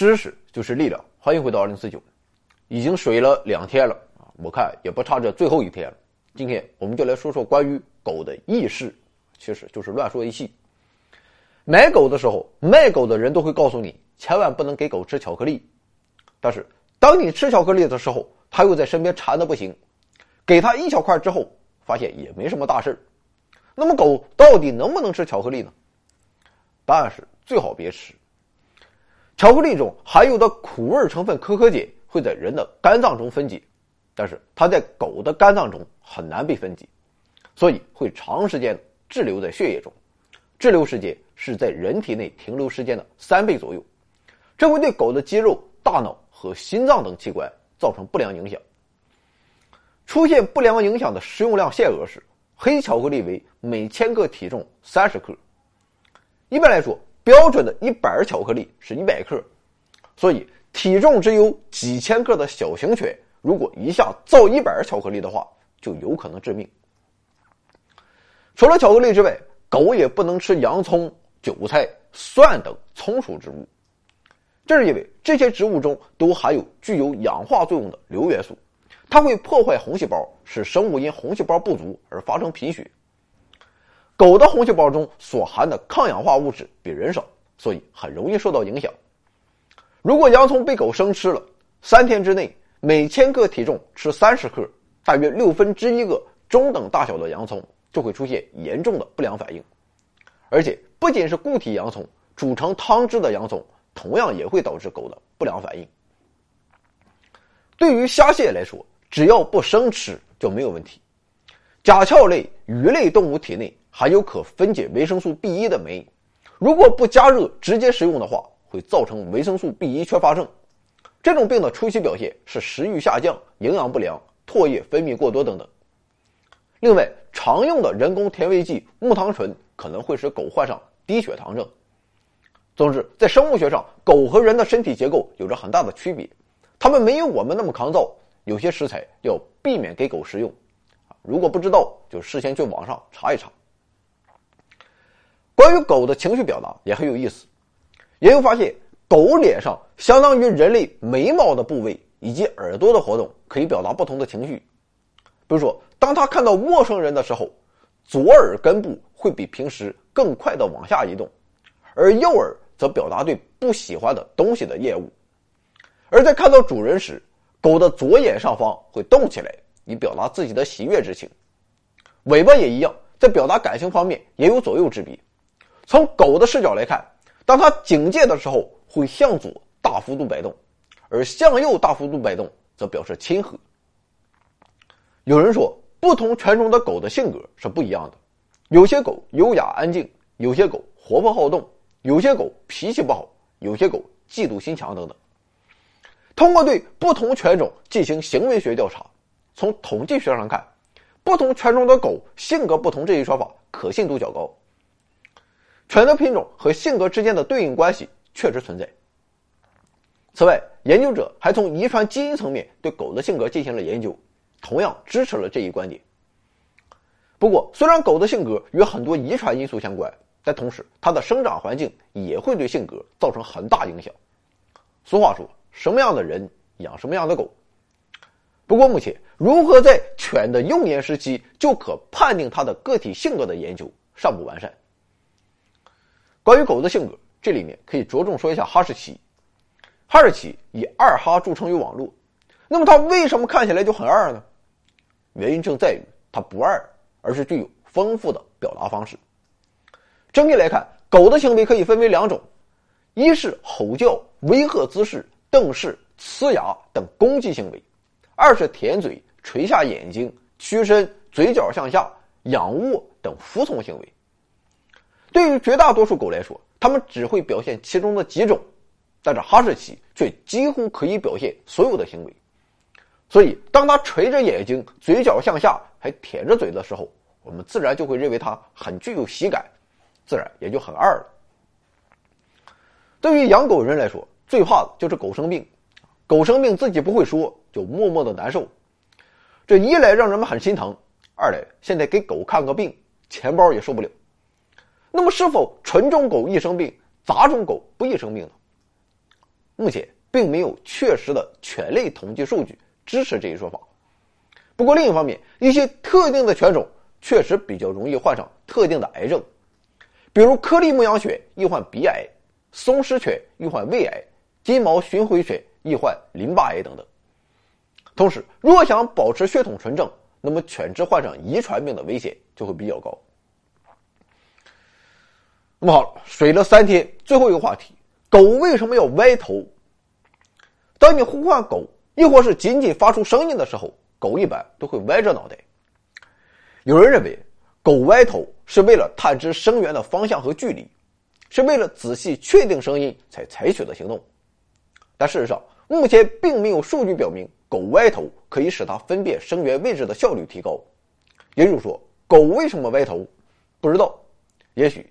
知识就是力量，欢迎回到二零四九。已经水了两天了啊，我看也不差这最后一天了。今天我们就来说说关于狗的轶事，其实就是乱说一气。买狗的时候，卖狗的人都会告诉你，千万不能给狗吃巧克力。但是当你吃巧克力的时候，它又在身边馋的不行，给它一小块之后，发现也没什么大事那么狗到底能不能吃巧克力呢？答案是最好别吃。巧克力中含有的苦味成分可可碱会在人的肝脏中分解，但是它在狗的肝脏中很难被分解，所以会长时间滞留在血液中，滞留时间是在人体内停留时间的三倍左右，这会对狗的肌肉、大脑和心脏等器官造成不良影响。出现不良影响的食用量限额是黑巧克力为每千克体重三十克。一般来说，标准的一板巧克力是一百克，所以体重只有几千克的小型犬，如果一下造一板巧克力的话，就有可能致命。除了巧克力之外，狗也不能吃洋葱、韭菜、蒜等葱属植物，这是因为这些植物中都含有具有氧化作用的硫元素，它会破坏红细胞，使生物因红细胞不足而发生贫血。狗的红细胞中所含的抗氧化物质比人少，所以很容易受到影响。如果洋葱被狗生吃了，三天之内每千克体重吃三十克，大约六分之一个中等大小的洋葱就会出现严重的不良反应。而且不仅是固体洋葱，煮成汤汁的洋葱同样也会导致狗的不良反应。对于虾蟹来说，只要不生吃就没有问题。甲壳类、鱼类动物体内。含有可分解维生素 B 一的酶，如果不加热直接食用的话，会造成维生素 B 一缺乏症。这种病的初期表现是食欲下降、营养不良、唾液分泌过多等等。另外，常用的人工甜味剂木糖醇可能会使狗患上低血糖症。总之，在生物学上，狗和人的身体结构有着很大的区别，它们没有我们那么抗造，有些食材要避免给狗食用。如果不知道，就事先去网上查一查。关于狗的情绪表达也很有意思，研究发现，狗脸上相当于人类眉毛的部位以及耳朵的活动可以表达不同的情绪。比如说，当它看到陌生人的时候，左耳根部会比平时更快的往下移动，而右耳则表达对不喜欢的东西的厌恶。而在看到主人时，狗的左眼上方会动起来，以表达自己的喜悦之情。尾巴也一样，在表达感情方面也有左右之别。从狗的视角来看，当它警戒的时候，会向左大幅度摆动，而向右大幅度摆动则表示亲和。有人说，不同犬种的狗的性格是不一样的，有些狗优雅安静，有些狗活泼好动，有些狗脾气不好，有些狗嫉妒心强等等。通过对不同犬种进行行为学调查，从统计学上看，不同犬种的狗性格不同这一说法可信度较高。犬的品种和性格之间的对应关系确实存在。此外，研究者还从遗传基因层面对狗的性格进行了研究，同样支持了这一观点。不过，虽然狗的性格与很多遗传因素相关，但同时它的生长环境也会对性格造成很大影响。俗话说：“什么样的人养什么样的狗。”不过，目前如何在犬的幼年时期就可判定它的个体性格的研究尚不完善。关于狗的性格，这里面可以着重说一下哈士奇。哈士奇以二哈著称于网络，那么它为什么看起来就很二呢？原因正在于它不二，而是具有丰富的表达方式。整体来看，狗的行为可以分为两种：一是吼叫、威吓姿势、瞪视、呲牙等攻击行为；二是舔嘴、垂下眼睛、屈身、嘴角向下、仰卧等服从行为。对于绝大多数狗来说，它们只会表现其中的几种，但是哈士奇却几乎可以表现所有的行为。所以，当它垂着眼睛、嘴角向下，还舔着嘴的时候，我们自然就会认为它很具有喜感，自然也就很二了。对于养狗人来说，最怕的就是狗生病。狗生病自己不会说，就默默的难受。这一来让人们很心疼，二来现在给狗看个病，钱包也受不了。那么，是否纯种狗易生病，杂种狗不易生病呢？目前并没有确实的犬类统计数据支持这一说法。不过另一方面，一些特定的犬种确实比较容易患上特定的癌症，比如颗粒牧羊犬易患鼻癌，松狮犬易患胃癌，金毛巡回犬易患淋巴癌等等。同时，若想保持血统纯正，那么犬只患上遗传病的危险就会比较高。那么好了，水了三天，最后一个话题：狗为什么要歪头？当你呼唤狗，亦或是仅仅发出声音的时候，狗一般都会歪着脑袋。有人认为，狗歪头是为了探知声源的方向和距离，是为了仔细确定声音才采取的行动。但事实上，目前并没有数据表明狗歪头可以使它分辨声源位置的效率提高。也就是说，狗为什么歪头，不知道，也许。